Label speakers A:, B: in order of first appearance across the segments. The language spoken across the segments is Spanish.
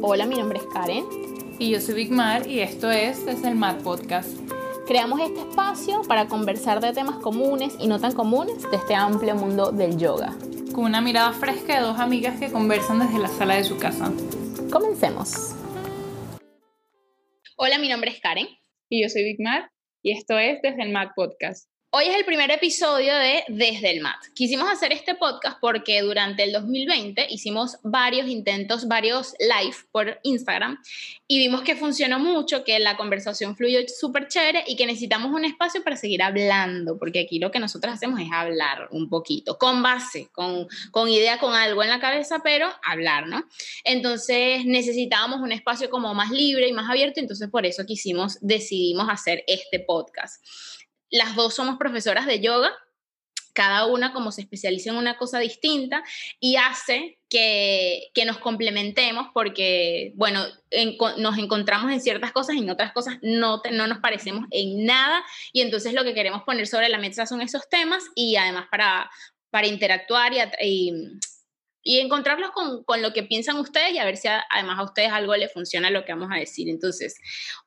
A: Hola, mi nombre es Karen.
B: Y yo soy Big Mar y esto es Desde el Mat Podcast.
A: Creamos este espacio para conversar de temas comunes y no tan comunes de este amplio mundo del yoga.
B: Con una mirada fresca de dos amigas que conversan desde la sala de su casa.
A: Comencemos. Hola, mi nombre es Karen.
B: Y yo soy Big Mar y esto es Desde el Mat Podcast.
A: Hoy es el primer episodio de Desde el Mat. Quisimos hacer este podcast porque durante el 2020 hicimos varios intentos, varios live por Instagram y vimos que funcionó mucho, que la conversación fluyó súper chévere y que necesitamos un espacio para seguir hablando, porque aquí lo que nosotros hacemos es hablar un poquito, con base, con, con idea, con algo en la cabeza, pero hablar, ¿no? Entonces necesitábamos un espacio como más libre y más abierto, entonces por eso quisimos, decidimos hacer este podcast. Las dos somos profesoras de yoga, cada una como se especializa en una cosa distinta y hace que, nos complementemos porque, bueno, nos encontramos en ciertas cosas y en otras cosas no, no nos parecemos en nada y entonces lo que queremos poner sobre la mesa son esos temas y además para, para interactuar y, y, encontrarlos con, con, lo que piensan ustedes y a ver si además a ustedes algo les funciona lo que vamos a decir. Entonces,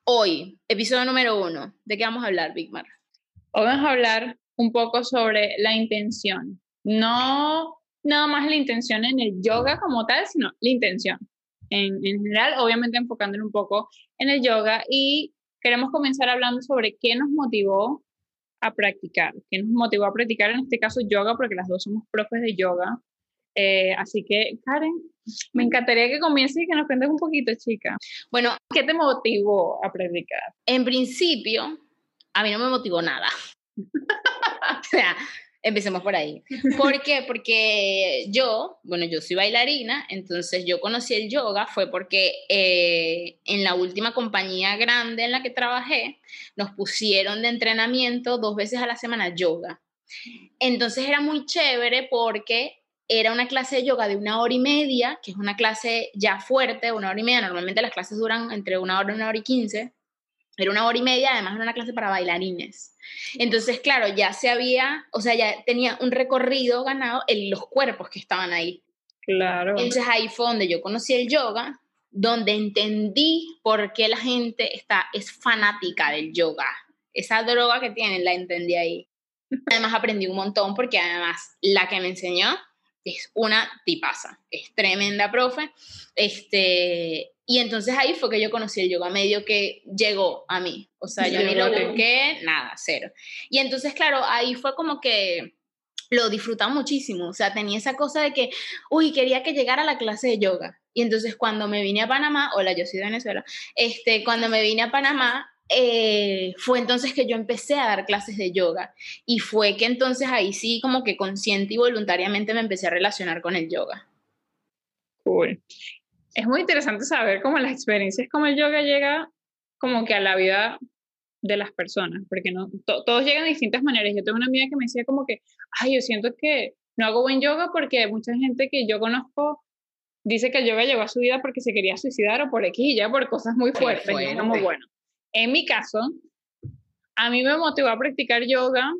A: hoy, episodio número uno, ¿de qué vamos a hablar, Big Mar?
B: Hoy vamos a hablar un poco sobre la intención. No nada más la intención en el yoga como tal, sino la intención. En, general, obviamente enfocándolo un poco en el yoga y queremos comenzar hablando sobre qué nos motivó a practicar, qué nos motivó a practicar en este caso yoga, porque las dos somos profes de yoga. Eh, así que, Karen, me encantaría que comiences y que nos cuentes un poquito, chica.
A: Bueno,
B: ¿qué te motivó a practicar?
A: En principio, a mí no me motivó nada. o sea, empecemos por ahí. ¿Por qué? Porque yo, bueno, yo soy bailarina, entonces yo conocí el yoga fue porque eh, en la última compañía grande en la que trabajé, nos pusieron de entrenamiento dos veces a la semana yoga. Entonces era muy chévere porque era una clase de yoga de una hora y media, que es una clase ya fuerte, una hora y media. Normalmente las clases duran entre una hora y una hora y quince. Era una hora y media, además era una clase para bailarines. Entonces, claro, ya se había, o sea, ya tenía un recorrido ganado en los cuerpos que estaban ahí.
B: Claro.
A: Entonces ahí fue donde yo conocí el yoga, donde entendí por qué la gente está, es fanática del yoga. Esa droga que tienen la entendí ahí. Además aprendí un montón porque además la que me enseñó es una tipaza, es tremenda profe. Este, y entonces ahí fue que yo conocí el yoga medio que llegó a mí. O sea, yo ni lo busqué, nada, cero. Y entonces, claro, ahí fue como que lo disfrutaba muchísimo. O sea, tenía esa cosa de que, uy, quería que llegara a la clase de yoga. Y entonces cuando me vine a Panamá, hola, yo soy de Venezuela, este, cuando me vine a Panamá, eh, fue entonces que yo empecé a dar clases de yoga. Y fue que entonces ahí sí, como que consciente y voluntariamente me empecé a relacionar con el yoga.
B: Cool es muy interesante saber cómo las experiencias como el yoga llega como que a la vida de las personas, porque no todos llegan de distintas maneras. Yo tengo una amiga que me decía como que, ay, yo siento que no hago buen yoga porque mucha gente que yo conozco dice que el yoga llegó a su vida porque se quería suicidar o por X y ya por cosas muy fuertes. como, bueno, en mi caso, a mí me motivó a practicar yoga,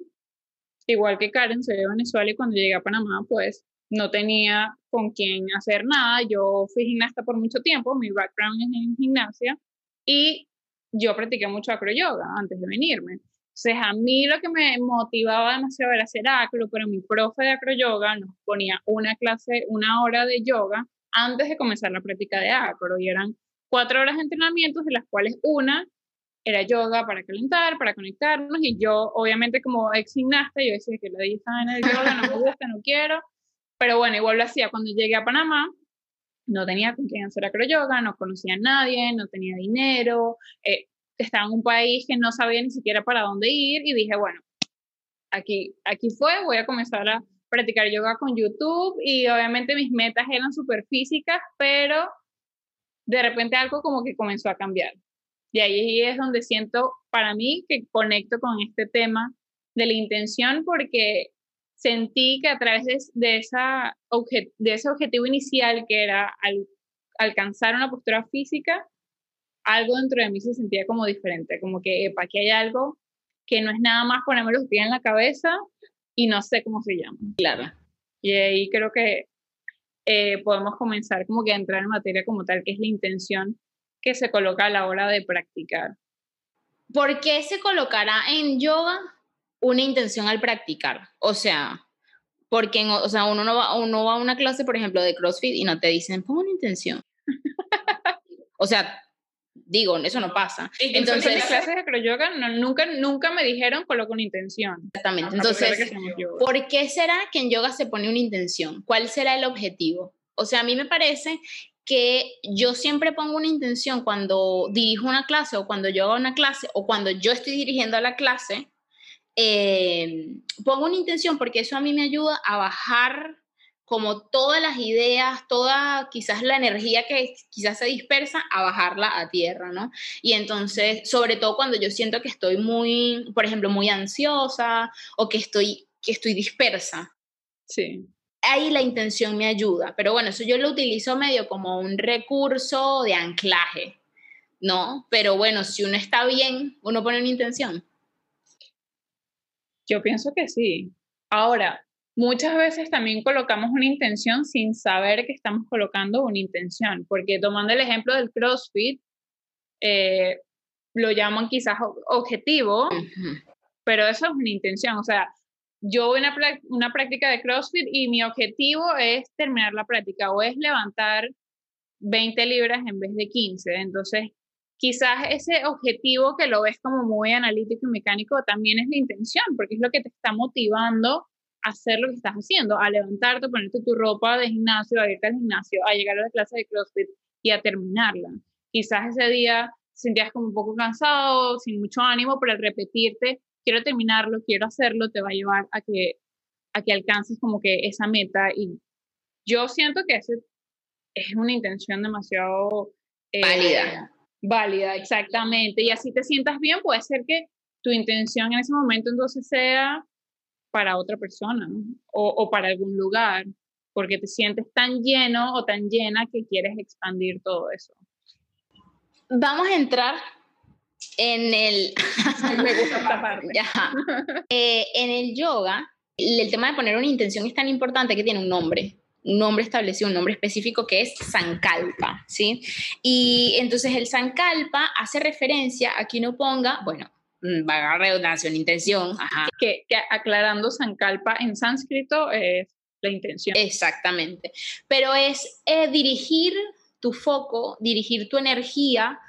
B: igual que Karen, soy de Venezuela y cuando llegué a Panamá, pues no tenía con quién hacer nada. Yo fui gimnasta por mucho tiempo, mi background es en gimnasia y yo practiqué mucho acroyoga antes de venirme. Entonces, a mí lo que me motivaba demasiado era hacer acro, pero mi profe de acroyoga nos ponía una clase, una hora de yoga antes de comenzar la práctica de acro y eran cuatro horas de entrenamientos, de las cuales una era yoga para calentar, para conectarnos y yo, obviamente, como ex gimnasta, yo decía que la estaba en el yoga, no me gusta, no quiero. Pero bueno, igual lo hacía. Cuando llegué a Panamá, no tenía con quién hacer acroyoga, no conocía a nadie, no tenía dinero, eh, estaba en un país que no sabía ni siquiera para dónde ir y dije, bueno, aquí, aquí fue, voy a comenzar a practicar yoga con YouTube y obviamente mis metas eran súper físicas, pero de repente algo como que comenzó a cambiar. Y ahí es donde siento para mí que conecto con este tema de la intención porque sentí que a través de, esa de ese objetivo inicial que era alcanzar una postura física, algo dentro de mí se sentía como diferente, como que para aquí hay algo que no es nada más ponerme los pies en la cabeza y no sé cómo se llama.
A: Claro.
B: Y ahí creo que eh, podemos comenzar como que a entrar en materia como tal, que es la intención que se coloca a la hora de practicar.
A: ¿Por qué se colocará en yoga una intención al practicar? O sea, porque o sea, uno, no va, uno va a una clase, por ejemplo, de CrossFit y no te dicen, pon una intención. o sea, digo, eso no pasa.
B: Entonces, en las clases de acroyoga nunca, nunca me dijeron coloca una intención.
A: Exactamente. Entonces, ¿por qué será que en yoga se pone una intención? ¿Cuál será el objetivo? O sea, a mí me parece que yo siempre pongo una intención cuando dirijo una clase o cuando yo hago una clase o cuando yo estoy dirigiendo a la clase, eh, pongo una intención porque eso a mí me ayuda a bajar como todas las ideas, toda quizás la energía que quizás se dispersa, a bajarla a tierra, ¿no? Y entonces, sobre todo cuando yo siento que estoy muy, por ejemplo, muy ansiosa o que estoy, que estoy dispersa.
B: Sí.
A: Ahí la intención me ayuda, pero bueno, eso yo lo utilizo medio como un recurso de anclaje, ¿no? Pero bueno, si uno está bien, uno pone una intención.
B: Yo pienso que sí. Ahora, muchas veces también colocamos una intención sin saber que estamos colocando una intención, porque tomando el ejemplo del CrossFit, eh, lo llaman quizás objetivo, pero eso es una intención. O sea, yo voy a una, una práctica de CrossFit y mi objetivo es terminar la práctica o es levantar 20 libras en vez de 15. Entonces, quizás ese objetivo que lo ves como muy analítico y mecánico también es la intención, porque es lo que te está motivando a hacer lo que estás haciendo, a levantarte, ponerte tu ropa de gimnasio, a irte al gimnasio, a llegar a la clase de CrossFit y a terminarla. Quizás ese día sentías como un poco cansado, sin mucho ánimo, pero al repetirte, quiero terminarlo, quiero hacerlo, te va a llevar a que, a que alcances como que esa meta. Y yo siento que ese es una intención demasiado...
A: Eh, válida
B: Válida, exactamente. Y así te sientas bien, puede ser que tu intención en ese momento entonces sea para otra persona o, o, para algún lugar, porque te sientes tan lleno o tan llena que quieres expandir todo eso.
A: Vamos a entrar en el...
B: Me gusta esta parte.
A: Eh, en el yoga, el tema de poner una intención es tan importante que tiene un nombre nombre establecido, un nombre específico que es Sankalpa, ¿sí? Y entonces el Sankalpa hace referencia a que uno ponga, bueno, mm, va a redundancia, una intención, ajá.
B: Que, aclarando Sankalpa en sánscrito es la intención.
A: Exactamente, pero es eh, dirigir tu foco, dirigir tu energía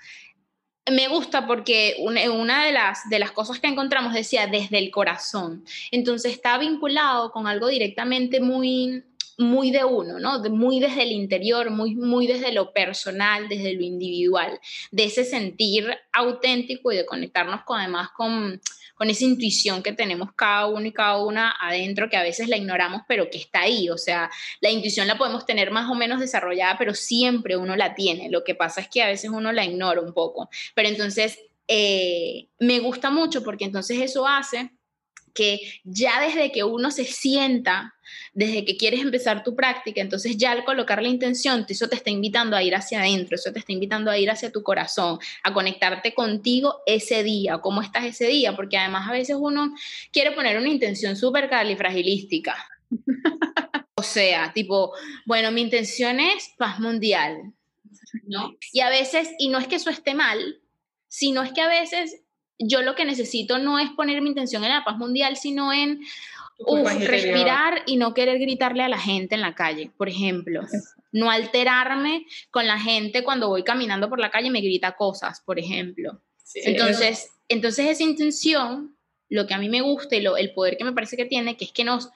A: me gusta porque una, de, las, de las cosas que encontramos decía desde el corazón. Entonces está vinculado con algo directamente muy muy de uno, ¿no? muy desde el interior, muy, muy desde lo personal, desde lo individual, de ese sentir auténtico y de conectarnos con, además con, con esa intuición que tenemos cada uno y cada una adentro, que a veces la ignoramos, pero que está ahí. O sea, la intuición la podemos tener más o menos desarrollada, pero siempre uno la tiene. Lo que pasa es que a veces uno la ignora un poco. Pero entonces, eh, me gusta mucho porque entonces eso hace que ya desde que uno se sienta, desde que quieres empezar tu práctica, entonces ya al colocar la intención, eso te está invitando a ir hacia adentro, eso te está invitando a ir hacia tu corazón, a conectarte contigo ese día, cómo estás ese día, porque además a veces uno quiere poner una intención súper califragilística. o sea, tipo, bueno, mi intención es paz mundial, ¿no? Y a veces, y no es que eso esté mal, sino es que a veces yo lo que necesito no es poner mi intención en la paz mundial, sino en respirar y no querer gritarle a la gente en la calle, por ejemplo. No alterarme con la gente cuando voy caminando por la calle y me grita cosas, por ejemplo. entonces, entonces esa intención, lo que a mí me gusta y lo, el poder que me parece que tiene, que es que nos,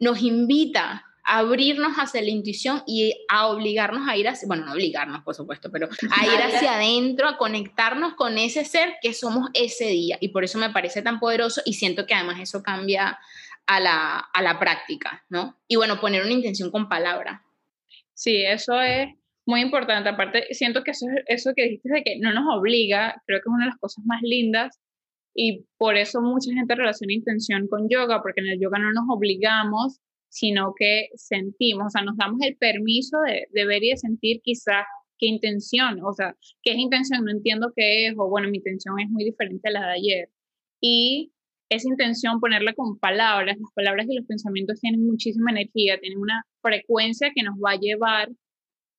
A: nos invita abrirnos hacia la intuición y a obligarnos a ir hacia, bueno, no obligarnos, por supuesto, pero a ir hacia adentro, a conectarnos con ese ser que somos ese día. Y por eso me parece tan poderoso y siento que además eso cambia a la, a la práctica, ¿no? Y bueno, poner una intención con palabra.
B: Sí, eso es muy importante. Aparte, siento que eso, eso que dijiste de que no nos obliga, creo que es una de las cosas más lindas y por eso mucha gente relaciona intención con yoga, porque en el yoga no nos obligamos sino que sentimos, o sea, nos damos el permiso de, de ver y de sentir quizás qué intención, o sea, qué es intención, no entiendo qué es, o bueno, mi intención es muy diferente a la de ayer. Y esa intención, ponerla con palabras, las palabras y los pensamientos tienen muchísima energía, tienen una frecuencia que nos va a llevar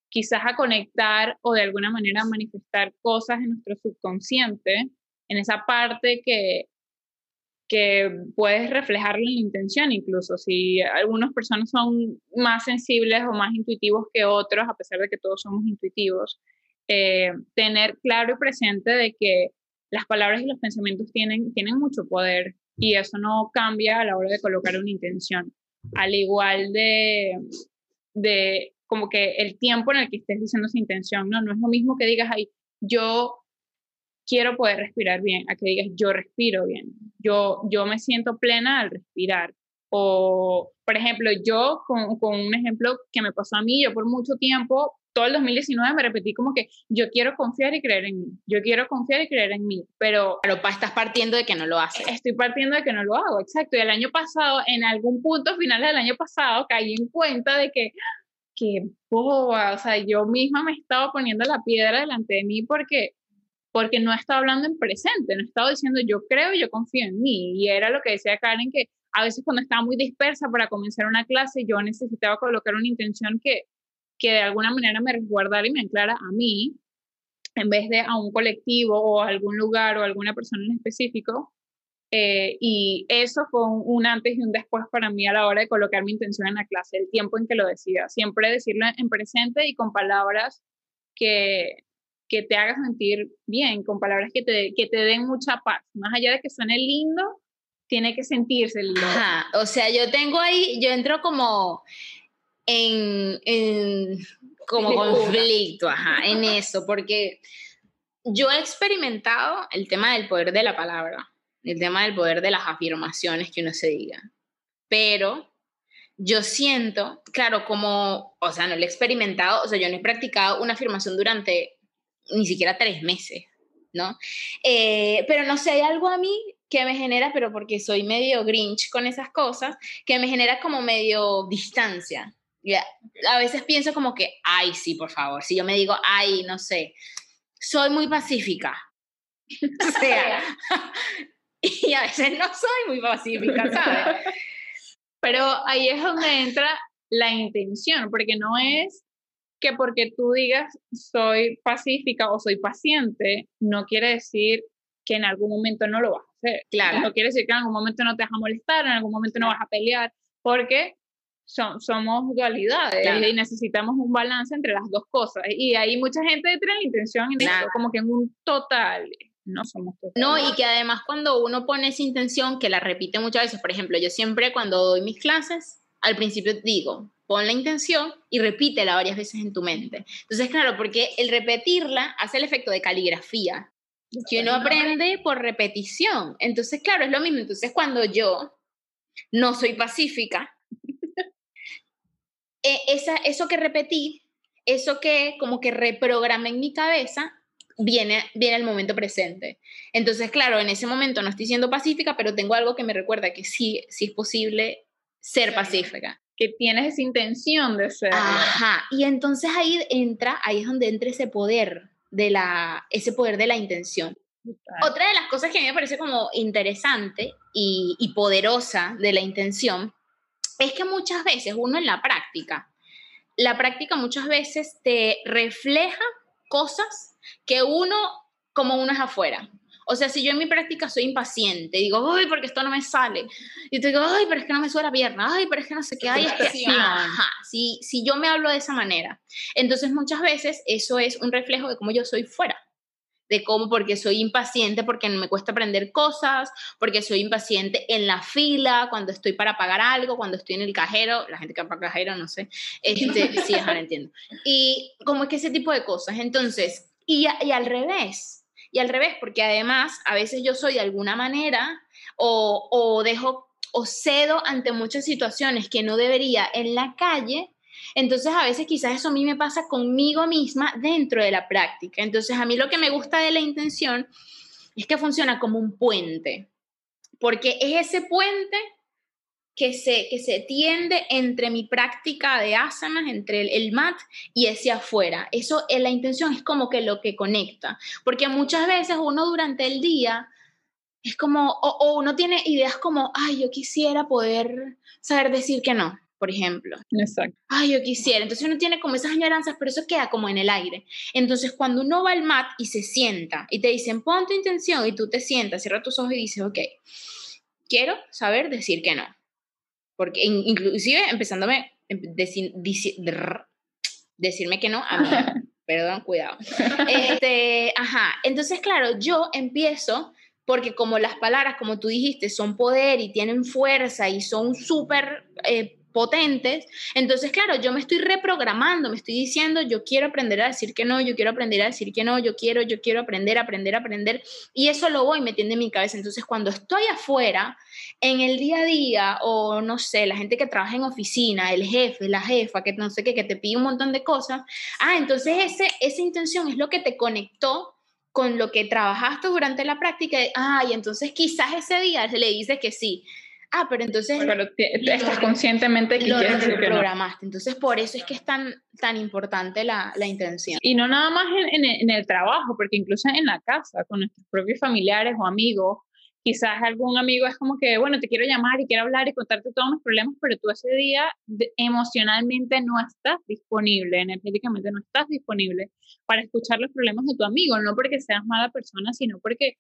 B: quizás a conectar o de alguna manera a manifestar cosas en nuestro subconsciente, en esa parte que, que puedes reflejarlo en la intención incluso. Si algunas personas son más sensibles o más intuitivos que otros, a pesar de que todos somos intuitivos, eh, tener claro y presente de que las palabras y los pensamientos tienen, tienen mucho poder y eso no cambia a la hora de colocar una intención. Al igual de, de como que el tiempo en el que estés diciendo esa intención, ¿no? No es lo mismo que digas, ay, yo quiero poder respirar bien, a que digas, yo respiro bien, yo, yo me siento plena al respirar. O, por ejemplo, yo, con, con un ejemplo que me pasó a mí, yo por mucho tiempo todo el 2019 me repetí como que yo quiero confiar y creer en mí, yo quiero confiar y creer en mí, pero...
A: Pero estás partiendo de que no lo haces.
B: Estoy partiendo de que no lo hago, exacto. Y el año pasado, en algún punto final del año pasado, caí en cuenta de que, qué boba, o sea, yo misma me estaba poniendo la piedra delante de mí porque porque no estaba hablando en presente, no estaba diciendo yo creo yo confío en mí. Y era lo que decía Karen, que a veces cuando estaba muy dispersa para comenzar una clase, yo necesitaba colocar una intención que que de alguna manera me resguardara y me anclara a mí, en vez de a un colectivo o a algún lugar o a alguna persona en específico. Eh, y eso fue un, antes y un después para mí a la hora de colocar mi intención en la clase, el tiempo en que lo decida. Siempre decirlo en presente y con palabras que, que te hagas sentir bien, con palabras que te, que te den mucha paz. Más allá de que suene lindo, tiene que sentirse lindo.
A: Ajá, o sea, yo tengo ahí, yo entro como en, como conflicto, ajá, en eso, porque yo he experimentado el tema del poder de la palabra, el tema del poder de las afirmaciones que uno se diga, pero yo siento, claro, como, o sea, no lo he experimentado, o sea, yo no he practicado una afirmación durante ni siquiera tres meses, ¿no? Eh, pero no sé, hay algo a mí que me genera, pero porque soy medio grinch con esas cosas, que me genera como medio distancia a veces pienso como que, ay, sí, por favor. Si yo me digo, ay, no sé, soy muy pacífica. o sea, y a veces no soy muy pacífica, ¿sabes?
B: Pero ahí es donde entra la intención, porque no es que porque tú digas soy pacífica o soy paciente, no quiere decir que en algún momento no lo vas a hacer. Claro. No quiere decir que en algún momento no te vas a molestar, en algún momento no vas a pelear, porque somos dualidades y necesitamos un balance entre las dos cosas. Y hay mucha gente que tiene la intención en eso, como que en un total. No somos total.
A: No, y que además cuando uno pone esa intención, que la repite muchas veces, por ejemplo, yo siempre cuando doy mis clases, al principio digo, pon la intención y repítela varias veces en tu mente. Entonces, claro, porque el repetirla hace el efecto de caligrafía, que uno aprende por repetición. Entonces, claro, es lo mismo. Entonces, cuando yo no soy pacífica, eh, esa, eso que repetí, eso que como que reprogramé en mi cabeza, viene, viene al momento presente. Entonces, claro, en ese momento no estoy siendo pacífica, pero tengo algo que me recuerda que sí, sí es posible ser pacífica.
B: Que tienes esa intención de ser.
A: Ajá, y entonces ahí entra, ahí es donde entra ese poder de la, ese poder de la intención. Otra de las cosas que a mí me parece como interesante y, y poderosa de la intención es que muchas veces uno en la práctica, la práctica muchas veces te refleja cosas que uno, como uno es afuera. O sea, si yo en mi práctica soy impaciente, digo, ay, porque esto no me sale. Y te digo, ay, pero es que no me suena la pierna, ay, pero es que no sé qué, hay. es que, ajá, si, si yo me hablo de esa manera. Entonces, muchas veces eso es un reflejo de cómo yo soy fuera de cómo, porque soy impaciente, porque me cuesta aprender cosas, porque soy impaciente en la fila, cuando estoy para pagar algo, cuando estoy en el cajero, la gente que va para cajero, no sé, este, sí, no entiendo. Y como es que ese tipo de cosas. Entonces, y, y al revés, y al revés, porque además a veces yo soy de alguna manera o, o dejo o cedo ante muchas situaciones que no debería en la calle entonces, a veces quizás eso a mí me pasa conmigo misma dentro de la práctica. Entonces, a mí lo que me gusta de la intención es que funciona como un puente, porque es ese puente que se, que se tiende entre mi práctica de asanas, entre el, mat y ese afuera. Eso, en la intención es como que lo que conecta, porque muchas veces uno durante el día es como, o, uno tiene ideas como, ay, yo quisiera poder saber decir que no, por ejemplo.
B: Exacto.
A: Ay, yo quisiera. Entonces uno tiene como esas añoranzas, pero eso queda como en el aire. Entonces cuando uno va al mat y se sienta y te dicen, pon tu intención y tú te sientas, cierra tus ojos y dices, ok, quiero saber decir que no. Porque inclusive empezándome, em, decirme que no a mí. Perdón, cuidado. Este, ajá. Entonces, claro, yo empiezo porque como las palabras, como tú dijiste, son poder y tienen fuerza y son súper eh, potentes, entonces claro, yo me estoy reprogramando, me estoy diciendo, yo quiero aprender a decir que no, yo quiero aprender a decir que no, yo quiero, yo quiero aprender, aprender, aprender, y eso lo voy metiendo en mi cabeza. Entonces cuando estoy afuera, en el día a día, o no sé, la gente que trabaja en oficina, el jefe, la jefa, que no sé qué, que te pide un montón de cosas, ah, entonces ese, esa intención es lo que te conectó con lo que trabajaste durante la práctica, ah, y entonces quizás ese día le dices que sí. Ah, pero entonces...
B: Pero estás conscientemente que lo, quieres
A: lo programaste. Entonces, por eso es que es tan, tan importante la, la intención.
B: Y no nada más en, en, el trabajo, porque incluso en la casa, con nuestros propios familiares o amigos, quizás algún amigo es como que, bueno, te quiero llamar y quiero hablar y contarte todos mis problemas, pero tú ese día emocionalmente no estás disponible, energéticamente no estás disponible para escuchar los problemas de tu amigo, no porque seas mala persona, sino porque,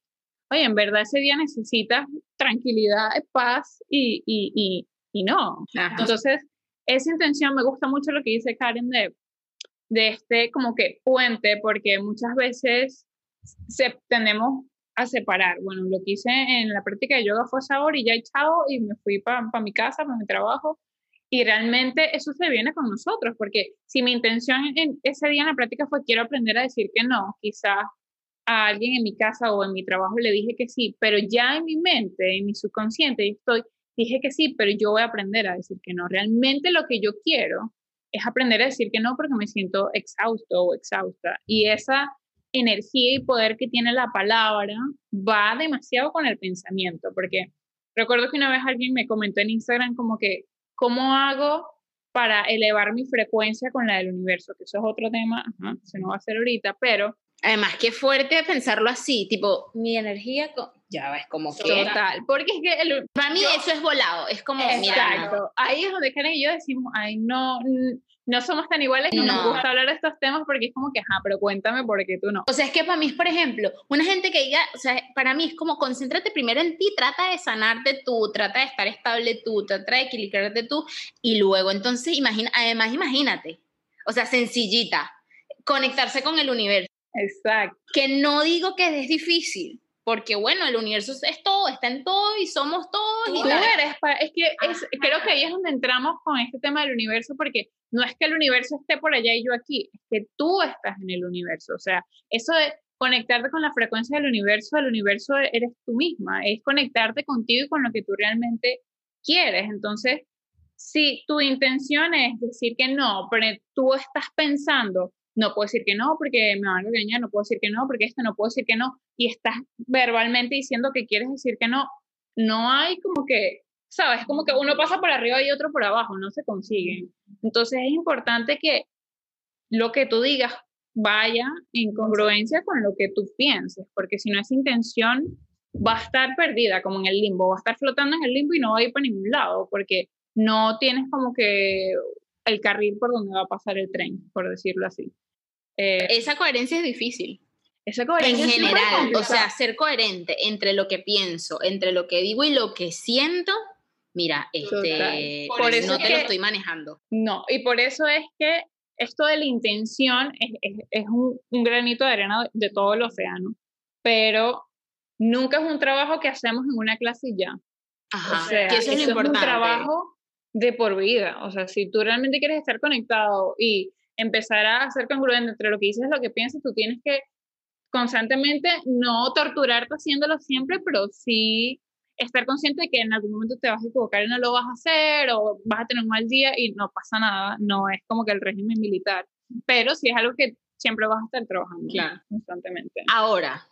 B: oye, en verdad ese día necesitas tranquilidad, paz y, y, y, y no. Entonces, esa intención me gusta mucho lo que dice Karen de, de este como que puente, porque muchas veces se, tenemos a separar. Bueno, lo que hice en la práctica de yoga fue sabor y ya he echado y me fui para mi casa, para mi trabajo. Y realmente eso se viene con nosotros, porque si mi intención en ese día en la práctica fue quiero aprender a decir que no, quizás a alguien en mi casa o en mi trabajo le dije que sí, pero ya en mi mente, en mi subconsciente, estoy, dije que sí, pero yo voy a aprender a decir que no. Realmente lo que yo quiero es aprender a decir que no porque me siento exhausto o exhausta. Y esa energía y poder que tiene la palabra va demasiado con el pensamiento, porque recuerdo que una vez alguien me comentó en Instagram como que, ¿cómo hago para elevar mi frecuencia con la del universo? Que eso es otro tema, se no va a hacer ahorita, pero...
A: Además, qué fuerte pensarlo así, tipo, mi energía, ya es como que...
B: Total, porque es que...
A: para mí eso es volado, es como...
B: Exacto, ahí es donde Karen y yo decimos, ay, no, no somos tan iguales, no, nos gusta hablar de estos temas porque es como que, ajá, pero cuéntame por qué tú no.
A: O sea, es que para mí, por ejemplo, una gente que diga, o sea, para mí es como concéntrate primero en ti, trata de sanarte tú, trata de estar estable tú, trata de equilibrarte tú y luego, entonces, imagina, además, imagínate, o sea, sencillita, conectarse con el universo.
B: Exacto.
A: Que no digo que es difícil, porque bueno, el universo es todo, está en todo y somos todos.
B: y eres, es que es, creo que ahí es donde entramos con este tema del universo, porque no es que el universo esté por allá y yo aquí, es que tú estás en el universo. O sea, eso de conectarte con la frecuencia del universo, el universo eres tú misma, es conectarte contigo y con lo que tú realmente quieres. Entonces, si tu intención es decir que no, pero tú estás pensando, no puedo decir que no porque me van a engañar, no puedo decir que no porque esto, no puedo decir que no, y estás verbalmente diciendo que quieres decir que no, no hay como que, sabes, como que uno pasa por arriba y otro por abajo, no se consiguen. Entonces es importante que lo que tú digas vaya en congruencia con lo que tú pienses, porque si no es intención, va a estar perdida como en el limbo, va a estar flotando en el limbo y no va a ir para ningún lado, porque no tienes como que el carril por donde va a pasar el tren, por decirlo así.
A: Eh, esa coherencia es difícil.
B: Esa coherencia
A: en general, o sea, ser coherente entre lo que pienso, entre lo que digo y lo que siento, mira, este, por eso no te lo estoy manejando.
B: No, y por eso es que esto de la intención es, es, un, un, granito de arena de, todo el océano, pero nunca es un trabajo que hacemos en una clase y ya.
A: Ajá, o sea, que eso es, lo importante.
B: es un trabajo de por vida. O sea, si tú realmente quieres estar conectado y empezar a ser congruente entre lo que dices y lo que piensas, tú tienes que constantemente no torturarte haciéndolo siempre, pero sí estar consciente de que en algún momento te vas a equivocar y no lo vas a hacer o vas a tener un mal día y no pasa nada, no es como que el régimen militar, pero sí es algo que siempre vas a estar trabajando constantemente.
A: Ahora,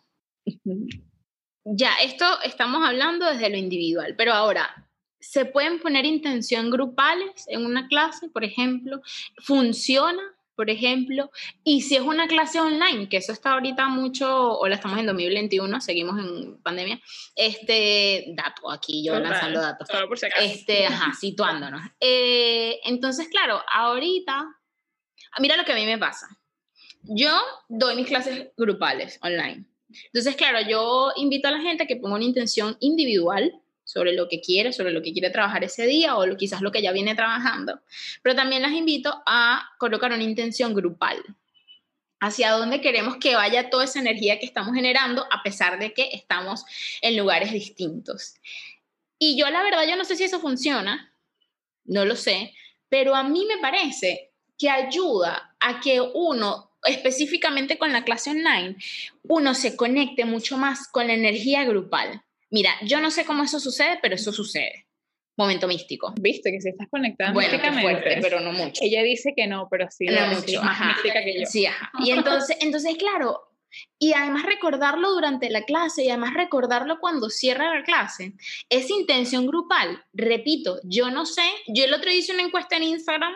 A: ya, esto estamos hablando desde lo individual, pero ahora, ¿se pueden poner intención grupales en una clase, por ejemplo? ¿Funciona? Por ejemplo, y si es una clase online, que eso está ahorita mucho, o la estamos en 2021, seguimos en pandemia, este, dato aquí, yo lanzando datos.
B: Por si acaso.
A: Este, ajá, situándonos. Eh, entonces, claro, ahorita, mira lo que a mí me pasa. Yo doy mis clases grupales online. Entonces, claro, yo invito a la gente a que ponga una intención individual sobre lo que quiere, sobre lo que quiere trabajar ese día o quizás lo que ya viene trabajando. Pero también las invito a colocar una intención grupal hacia dónde queremos que vaya toda esa energía que estamos generando a pesar de que estamos en lugares distintos. Y yo la verdad, yo no sé si eso funciona, no lo sé, pero a mí me parece que ayuda a que uno, específicamente con la clase online, uno se conecte mucho más con la energía grupal. Mira, yo no sé cómo eso sucede, pero eso sucede. Momento místico.
B: Viste que se estás conectando
A: Bueno,
B: místicamente.
A: fuerte, pero no mucho.
B: Ella dice que no, pero sí,
A: No mucho,
B: sí, es más
A: ajá.
B: mística que yo.
A: Sí, ajá. Y entonces, entonces, claro, y además recordarlo durante la clase y además recordarlo cuando cierra la clase. Esa intención grupal, repito, yo no sé, yo el otro día hice una encuesta en Instagram,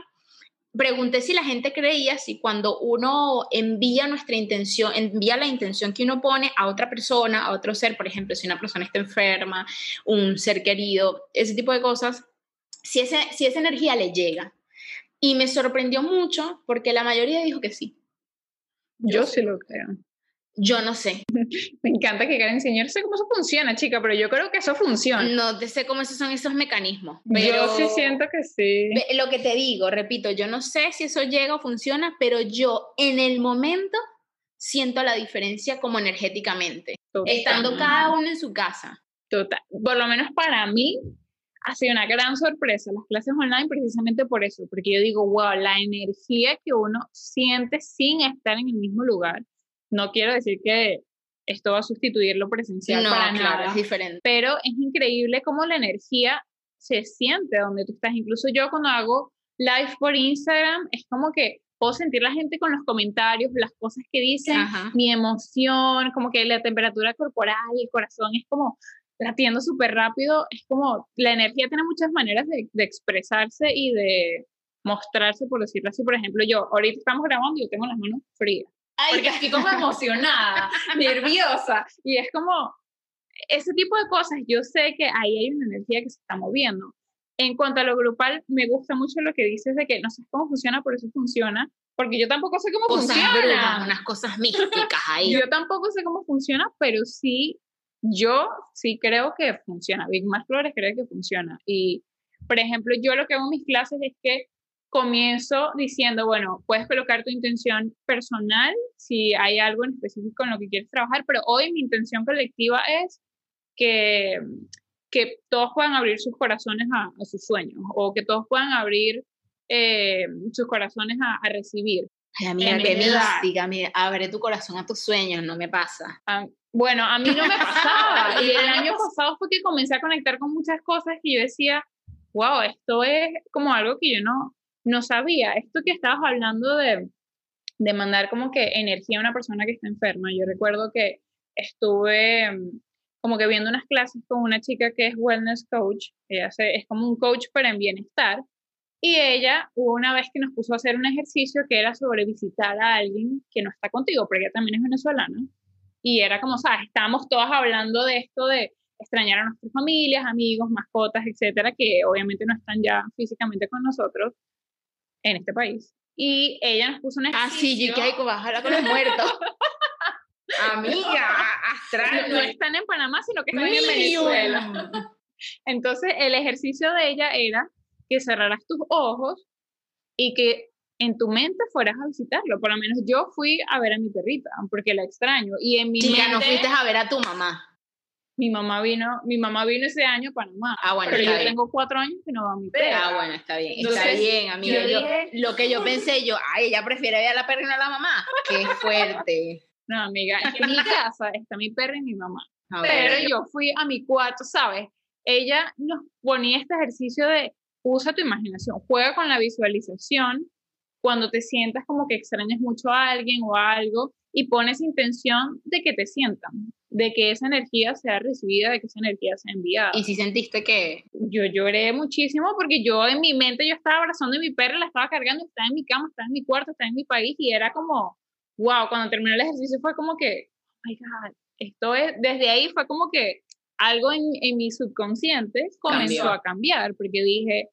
A: pregunté si la gente creía si cuando uno envía nuestra intención, envía la intención que uno pone a otra persona, a otro ser, por ejemplo, si una persona está enferma, un ser querido, ese tipo de cosas, si, ese, si esa energía le llega. Y me sorprendió mucho porque la mayoría dijo que sí.
B: Yo sí lo creo.
A: Yo no sé.
B: Me encanta que. No sé cómo eso funciona, chica, pero yo creo que eso funciona.
A: No te sé cómo esos son esos mecanismos.
B: Yo
A: Pero
B: sí siento que sí.
A: Lo que te digo, repito, yo no sé si eso llega o funciona, pero yo en el momento siento la diferencia como energéticamente, estando cada uno en su casa.
B: Total. Por lo menos para mí ha sido una gran sorpresa las clases online precisamente por eso, porque yo digo, wow, la energía que uno siente sin estar en el mismo lugar. No quiero decir que esto va a sustituir lo presencial
A: no,
B: para
A: claro,
B: nada,
A: es diferente.
B: pero es increíble cómo la energía se siente donde tú estás. Incluso yo cuando hago live por Instagram, es como que puedo sentir la gente con los comentarios, las cosas que dicen,
A: Ajá.
B: mi emoción, como que la temperatura corporal, el corazón es como latiendo súper rápido, es como la energía tiene muchas maneras de, de expresarse y de mostrarse, por decirlo así. Por ejemplo, yo ahorita estamos grabando y yo tengo las manos frías, porque estoy como emocionada, nerviosa, y es como ese tipo de cosas, yo sé que ahí hay una energía que se está moviendo. En cuanto a lo grupal, me gusta mucho lo que dices de que no sé cómo funciona, por eso funciona, porque yo tampoco sé cómo
A: Cosas
B: funciona.
A: brujas, unas cosas místicas ahí.
B: Yo tampoco sé cómo funciona, pero sí, yo sí creo que funciona. Big Más Flores cree que funciona. Y, por ejemplo, yo lo que hago en mis clases es que comienzo diciendo, bueno, puedes colocar tu intención personal si hay algo en específico en lo que quieres trabajar, pero hoy mi intención colectiva es que, que todos puedan abrir sus corazones a, a sus sueños o que todos puedan abrir eh, sus corazones a, a recibir.
A: Ay, amiga, qué mística. Abre tu corazón a tus sueños, no me pasa.
B: Ah, bueno, a mí no me pasaba. y el año pasado fue que comencé a conectar con muchas cosas que yo decía, wow, esto es como algo que yo no, no sabía. Esto que estabas hablando de, de mandar como que energía a una persona que está enferma. Yo recuerdo que estuve mm, como que viendo unas clases con una chica que es wellness coach. Ella se- es como un coach pero en bienestar. Y ella hubo una vez que nos puso a hacer un ejercicio que era sobre visitar a alguien que no está contigo, porque ella también es venezolana. Y era como, sabes, estábamos todas hablando de esto de extrañar a nuestras familias, amigos, mascotas, etcétera, que obviamente no están ya físicamente con nosotros en este país. Y ella nos puso un
A: Ah, sí,
B: ejercicio.
A: yo que bajarla con los muertos. Amiga, astral.
B: no están en Panamá, sino que están en Venezuela. Entonces, el ejercicio de ella era que cerraras tus ojos y que en tu mente fueras a visitarlo. Por lo menos yo fui a ver a mi perrita, porque la extraño. Y en mi
A: Chica, no
B: mente,
A: fuiste a ver a tu mamá.
B: Mi mamá vino, mi mamá vino ese año a Panamá.
A: Ah, bueno,
B: pero yo
A: bien.
B: tengo cuatro años que no va a mi perra.
A: Ah, bueno, está bien. está bien, amiga.
B: yo
A: Yo-
B: dije-
A: lo que yo pensé, yo, ay, ella prefiere ver a la perra y no a la mamá. Qué fuerte.
B: No, amiga, en mi casa está mi perra y mi mamá.
A: A
B: Pero yo fui a mi cuarto, ¿sabes? Ella nos ponía este ejercicio de usa tu imaginación, juega con la visualización cuando te sientas como que extrañas mucho a alguien o a algo y pones intención de que te sientan. De que esa energía sea recibida, de que esa energía sea enviada.
A: ¿Y si sentiste que...?
B: Yo lloré muchísimo porque yo en mi mente yo estaba abrazando a mi perro, la estaba cargando, estaba en mi cama, estaba en mi cuarto, estaba en mi país y era como, wow, cuando terminó el ejercicio fue como que, oh my God, esto es, desde ahí fue como que algo en, en mi subconsciente comenzó a cambiar porque dije,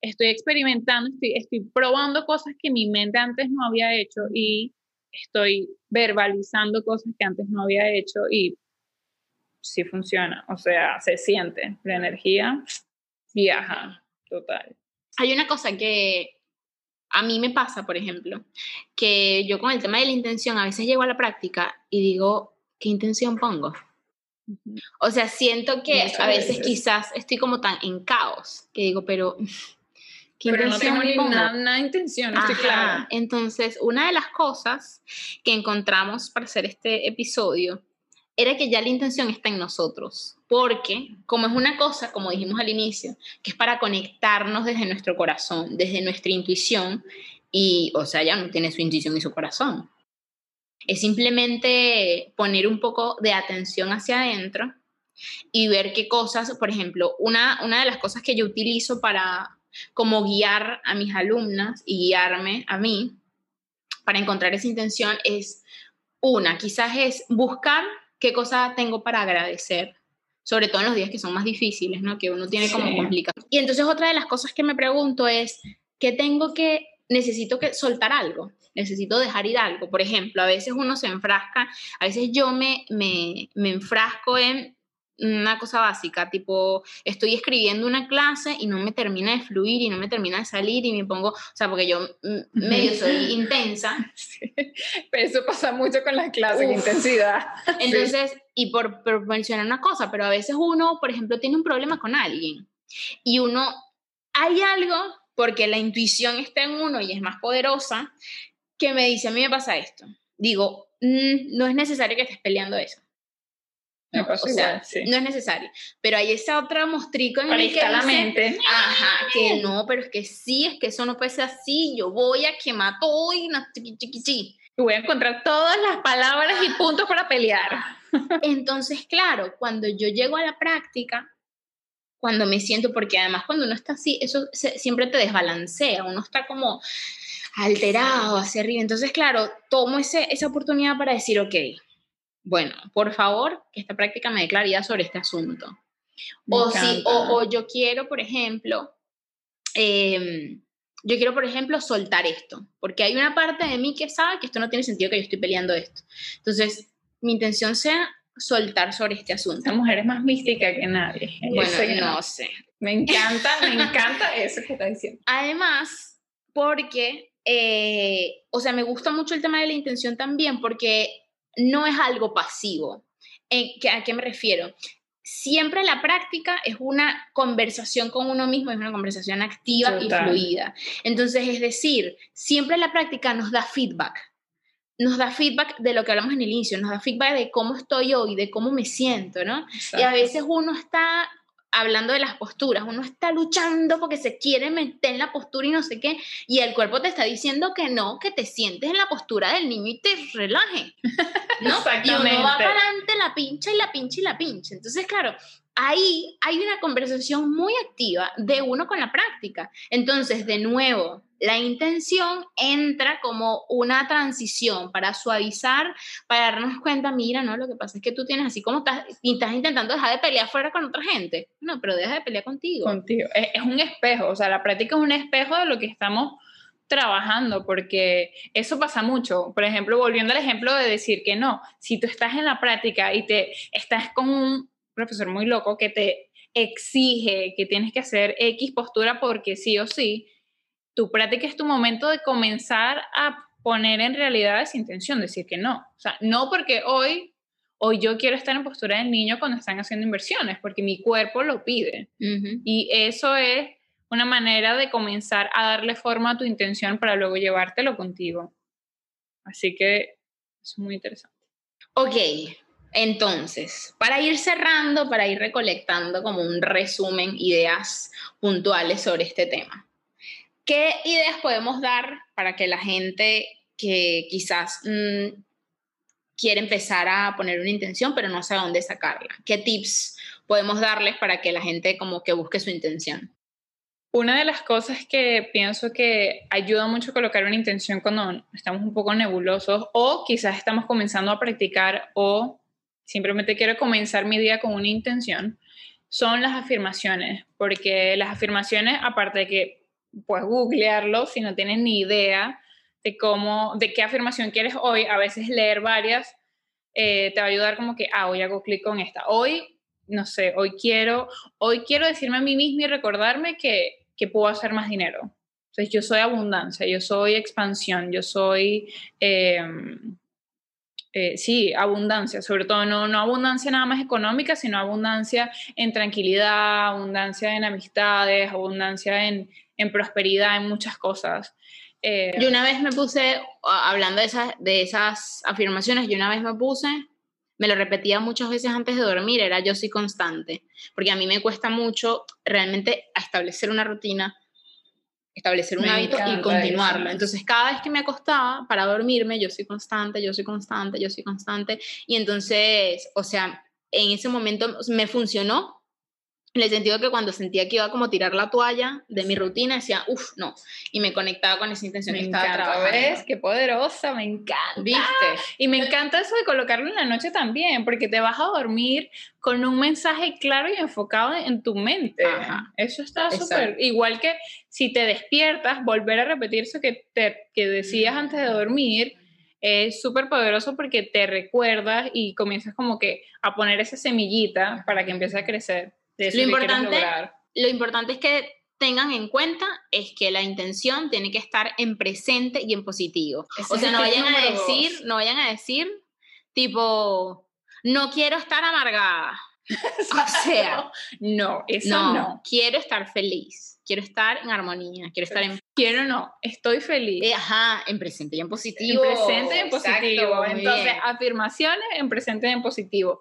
B: estoy experimentando, estoy, estoy probando cosas que mi mente antes no había hecho y estoy verbalizando cosas que antes no había hecho y sí funciona, o sea, se siente, la energía viaja, total.
A: Hay una cosa que a mí me pasa, por ejemplo, que yo con el tema de la intención a veces llego a la práctica y digo, ¿qué intención pongo? O sea, siento que a veces, quizás estoy como tan en caos que digo, pero
B: ¿qué pero no tengo ninguna intención, estoy clara.
A: Entonces, una de las cosas que encontramos para hacer este episodio era que ya la intención está en nosotros, porque como es una cosa, como dijimos al inicio, que es para conectarnos desde nuestro corazón, desde nuestra intuición, y, o sea, ya no tiene su intuición y su corazón. Es simplemente poner un poco de atención hacia adentro y ver qué cosas, por ejemplo, una, una de las cosas que yo utilizo para como guiar a mis alumnas y guiarme a mí para encontrar esa intención es una, quizás es buscar qué cosa tengo para agradecer, sobre todo en los días que son más difíciles, ¿no? Que uno tiene como complicado. Y entonces otra de las cosas que me pregunto es, ¿qué tengo que, necesito que soltar algo? Necesito dejar ir algo. Por ejemplo, a veces uno se enfrasca, a veces yo me, me, me enfrasco en una cosa básica, tipo, estoy escribiendo una clase y no me termina de fluir y no me termina de salir y me pongo, o sea, porque yo medio soy intensa.
B: Pero eso pasa mucho con las clases, intensidad.
A: Entonces, y por, por mencionar una cosa, pero a veces uno, por ejemplo, tiene un problema con alguien y uno, hay algo, porque la intuición está en uno y es más poderosa, que me dice, a mí me pasa esto. Digo, mm, no es necesario que estés peleando eso
B: no, o sea,
A: no es necesario. Pero hay ese otro mostrico en el que
B: la mente.
A: Ajá, que no, pero es que sí, es que eso no puede ser así. Yo voy a quemar todo y chiqui,
B: Voy a encontrar todas las palabras y puntos para pelear.
A: Entonces, claro, cuando yo llego a la práctica, cuando me siento, porque además cuando uno está así, eso siempre te desbalancea, uno está como alterado hacia arriba. Entonces, claro, tomo ese, esa oportunidad para decir, ok, bueno, por favor, que esta práctica me dé claridad sobre este asunto. o, si, o, yo quiero, por ejemplo, em, yo quiero, por ejemplo, soltar esto, porque hay una parte de mí que sabe que esto no tiene sentido que yo estoy peleando esto. Entonces, mi intención sea soltar sobre este asunto.
B: Esta mujer es más mística que nadie.
A: Bueno, no sé.
B: Me encanta, me encanta eso que está diciendo.
A: Además, porque, eh, o sea, me gusta mucho el tema de la intención también, porque no es algo pasivo. ¿A qué me refiero? Siempre la práctica es una conversación con uno mismo, es una conversación activa y fluida. Entonces, es decir, siempre la práctica nos da feedback. Nos da feedback de lo que hablamos en el inicio, nos da feedback de cómo estoy hoy, de cómo me siento, ¿no? Y a veces uno está hablando de las posturas, uno está luchando porque se quiere meter en la postura y no sé qué, y el cuerpo te está diciendo que no, que te sientes en la postura del niño y te relaje, ¿no? Y uno va para adelante la pincha y la pincha y la pincha. Entonces, claro, ahí hay una conversación muy activa de uno con la práctica. Entonces, de nuevo, la intención entra como una transición para suavizar, para darnos cuenta, mira, no, lo que pasa es que tú tienes así como estás, intentando dejar de pelear fuera con otra gente. No, pero deja de pelear contigo.
B: Contigo. Es, es un espejo, o sea, la práctica es un espejo de lo que estamos trabajando, porque eso pasa mucho. Por ejemplo, volviendo al ejemplo de decir que no, si tú estás en la práctica y te estás con un profesor muy loco que te exige que tienes que hacer X postura porque sí o sí, tu práctica es tu momento de comenzar a poner en realidad esa intención, decir que no. O sea, no porque hoy, hoy yo quiero estar en postura del niño cuando están haciendo inversiones, porque mi cuerpo lo pide. Y eso es una manera de comenzar a darle forma a tu intención para luego llevártelo contigo. Así que es muy interesante.
A: Ok, entonces, para ir cerrando, para ir recolectando como un resumen, ideas puntuales sobre este tema. ¿Qué ideas podemos dar para que la gente que quizás mm, quiere empezar a poner una intención, pero no sabe dónde sacarla. ¿Qué tips podemos darles para que la gente como que busque su intención?
B: Una de las cosas que pienso que ayuda mucho a colocar una intención cuando estamos un poco nebulosos o quizás estamos comenzando a practicar o simplemente quiero comenzar mi día con una intención, son las afirmaciones, porque las afirmaciones, aparte de que puedes googlearlo si no tienes ni idea de cómo, de qué afirmación quieres hoy, a veces leer varias eh, te va a ayudar como que, ah, hoy hago clic con esta. Hoy, no sé, hoy quiero, hoy quiero decirme a mí misma y recordarme que que puedo hacer más dinero. Entonces yo soy abundancia, yo soy expansión, yo soy, em, eh, sí, abundancia, sobre todo no, no abundancia nada más económica, sino abundancia en tranquilidad, abundancia en amistades, abundancia en, en prosperidad, en muchas cosas.
A: Eh, yo una vez me puse, hablando de esas, de esas afirmaciones, yo una vez me puse me lo repetía muchas veces antes de dormir, era yo soy constante, porque a mí me cuesta mucho realmente establecer una rutina, establecer un hábito y continuarlo. Entonces, cada vez que me acostaba para dormirme, yo soy constante, yo soy constante, yo soy constante. Y entonces, o sea, en ese momento me funcionó en el sentido que cuando sentía que iba como a tirar la toalla de mi rutina, decía, uff, no. Y me conectaba con esa intención
B: me encanta, ¿Ves? Qué poderosa, me encanta. ¿Viste? Y me encanta eso de colocarlo en la noche también, porque te vas a dormir con un mensaje claro y enfocado en tu mente. Eso está súper. Igual que si te despiertas, volver a repetir eso que, te, que decías antes de dormir es súper poderoso porque te recuerdas y comienzas como que a poner esa semillita para que empiece a crecer
A: lo, importante, lo importante es que tengan en cuenta es que la intención tiene que estar en presente y en positivo. o sea, no vayan a decir, no vayan a decir tipo, no quiero estar amargada. o sea, no, eso no, Quiero estar feliz, quiero estar en armonía, quiero estar en...
B: Quiero no, estoy feliz.
A: Eh, ajá, en presente y en positivo.
B: En presente y en positivo. Entonces, afirmaciones en presente y en positivo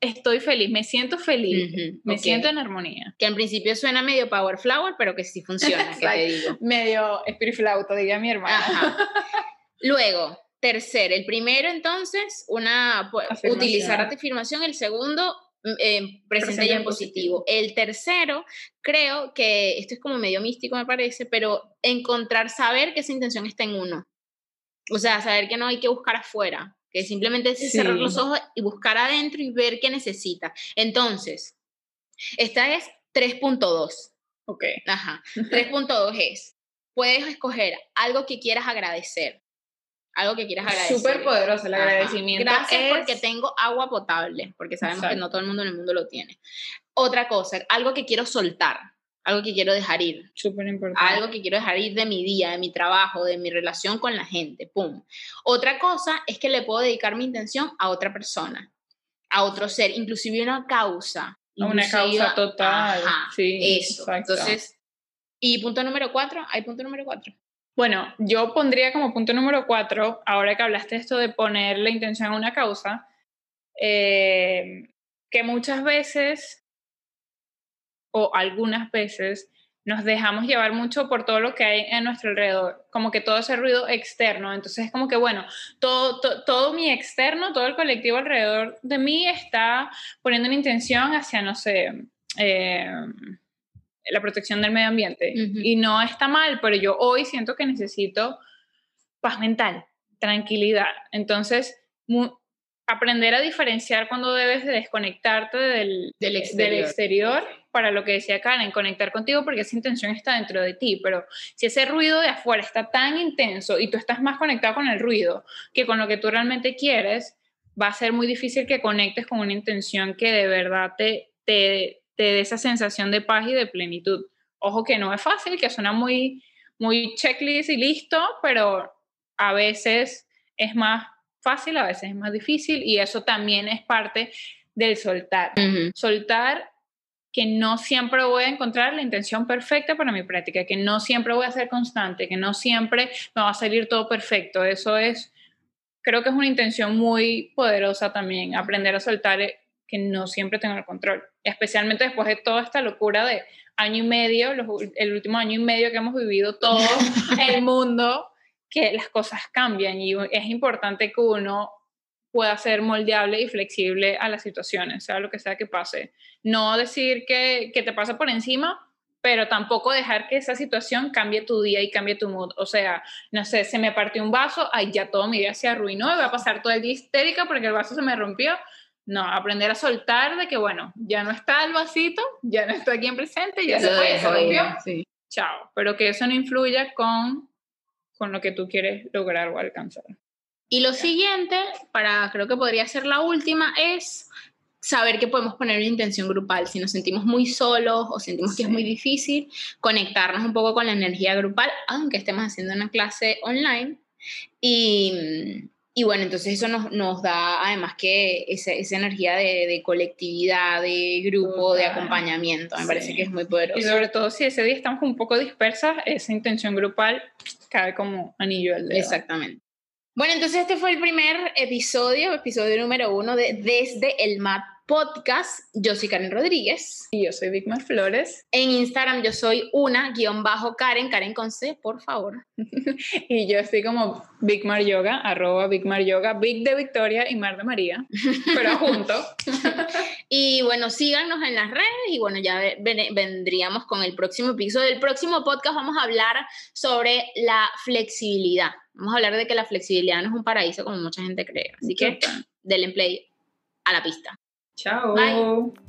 B: estoy feliz, me siento feliz, me siento en armonía.
A: Que en principio suena medio power flower, pero que sí funciona, que te digo.
B: Medio spirit flauta, diga mi hermana.
A: Luego, tercer, el primero entonces, una utilizar la afirmación, el segundo mm, eh, presente y en positivo. El tercero, creo que esto es como medio místico me parece, pero encontrar, saber que esa intención está en uno. O sea, saber que no hay que buscar afuera, que simplemente es cerrar los ojos y buscar adentro y ver qué necesita. Entonces, esta es 3.2.
B: Ok.
A: Ajá. 3.2 es, puedes escoger algo que quieras agradecer. Algo que quieras agradecer.
B: Súper poderoso el agradecimiento.
A: Gracias porque tengo agua potable, porque sabemos que no todo el mundo en el mundo lo tiene. Otra cosa, algo que quiero soltar algo que quiero dejar ir.
B: Súper importante.
A: Algo que quiero dejar ir de mi día, de mi trabajo, de mi relación con la gente. Pum. Otra cosa es que le puedo dedicar mi intención a otra persona, a otro ser, inclusive una causa.
B: Una causa total. sí,
A: eso. Entonces, y punto número cuatro, hay punto número cuatro.
B: Bueno, yo pondría como punto número cuatro, ahora que hablaste esto de poner la intención a una causa, eh, que muchas veces o algunas veces nos dejamos llevar mucho por todo lo que hay en nuestro alrededor, como que todo ese ruido externo. Entonces es como que, bueno, todo, todo, mi externo, todo el colectivo alrededor de mí está poniendo una intención hacia, no sé, eh, la protección del medio ambiente. Y no está mal, pero yo hoy siento que necesito paz mental, tranquilidad. Entonces, aprender a diferenciar cuando debes de desconectarte del, del exterior para lo que decía Karen, conectar contigo porque esa intención está dentro de ti, pero si ese ruido de afuera está tan intenso y tú estás más conectado con el ruido que con lo que tú realmente quieres, va a ser muy difícil que conectes con una intención que de verdad te, te, te dé esa sensación de paz y de plenitud. Ojo que no es fácil, que suena muy, muy checklist y listo, pero a veces es más fácil, a veces es más difícil y eso también es parte del soltar. Soltar que no siempre voy a encontrar la intención perfecta para mi práctica, que no siempre voy a ser constante, que no siempre me va a salir todo perfecto. Eso es, creo que es una intención muy poderosa también, aprender a soltar eh, que no siempre tengo el control, especialmente después de toda esta locura de año y medio, el último año y medio que hemos vivido todo el mundo, que las cosas cambian y es importante que uno pueda ser moldeable y flexible a las situaciones, sea lo que sea que pase. No decir que, que te pasa por encima, pero tampoco dejar que esa situación cambie tu día y cambie tu mood. O sea, no sé, se me partió un vaso, ay, ya todo mi día se arruinó voy a pasar todo el día histérica porque el vaso se me rompió. No, aprender a soltar de que, bueno, ya no está el vasito, ya no está aquí en presente, ya se fue, se rompió. Chao. Pero que eso no influya con, con lo que tú quieres lograr o alcanzar.
A: Y lo siguiente, para creo que podría ser la última, es saber que podemos poner una intención grupal. Si nos sentimos muy solos o sentimos que es muy difícil, conectarnos un poco con la energía grupal, aunque estemos haciendo una clase online. Y, y bueno, entonces eso nos, nos da además que esa, esa energía de, de, colectividad, de grupo, de acompañamiento. Me parece que es muy poderoso.
B: Y sobre todo si ese día estamos un poco dispersas, esa intención grupal cae como anillo al dedo.
A: Exactamente. Bueno, entonces este fue el primer episodio, episodio número uno de Desde el MAP podcast. Yo soy Karen Rodríguez.
B: Y yo soy Vigmar Flores.
A: En Instagram yo soy una guion bajo Karen, Karen con C, por favor.
B: y yo estoy como Vigmar Yoga, arroba Vigmar Yoga, Big de Victoria y Mar de María, pero junto.
A: y bueno, síganos en las redes y bueno, ya vendríamos con el próximo episodio. El próximo podcast vamos a hablar sobre la flexibilidad. Vamos a hablar de que la flexibilidad no es un paraíso como mucha gente cree. Así que del play a la pista.
B: Ciao. Bye.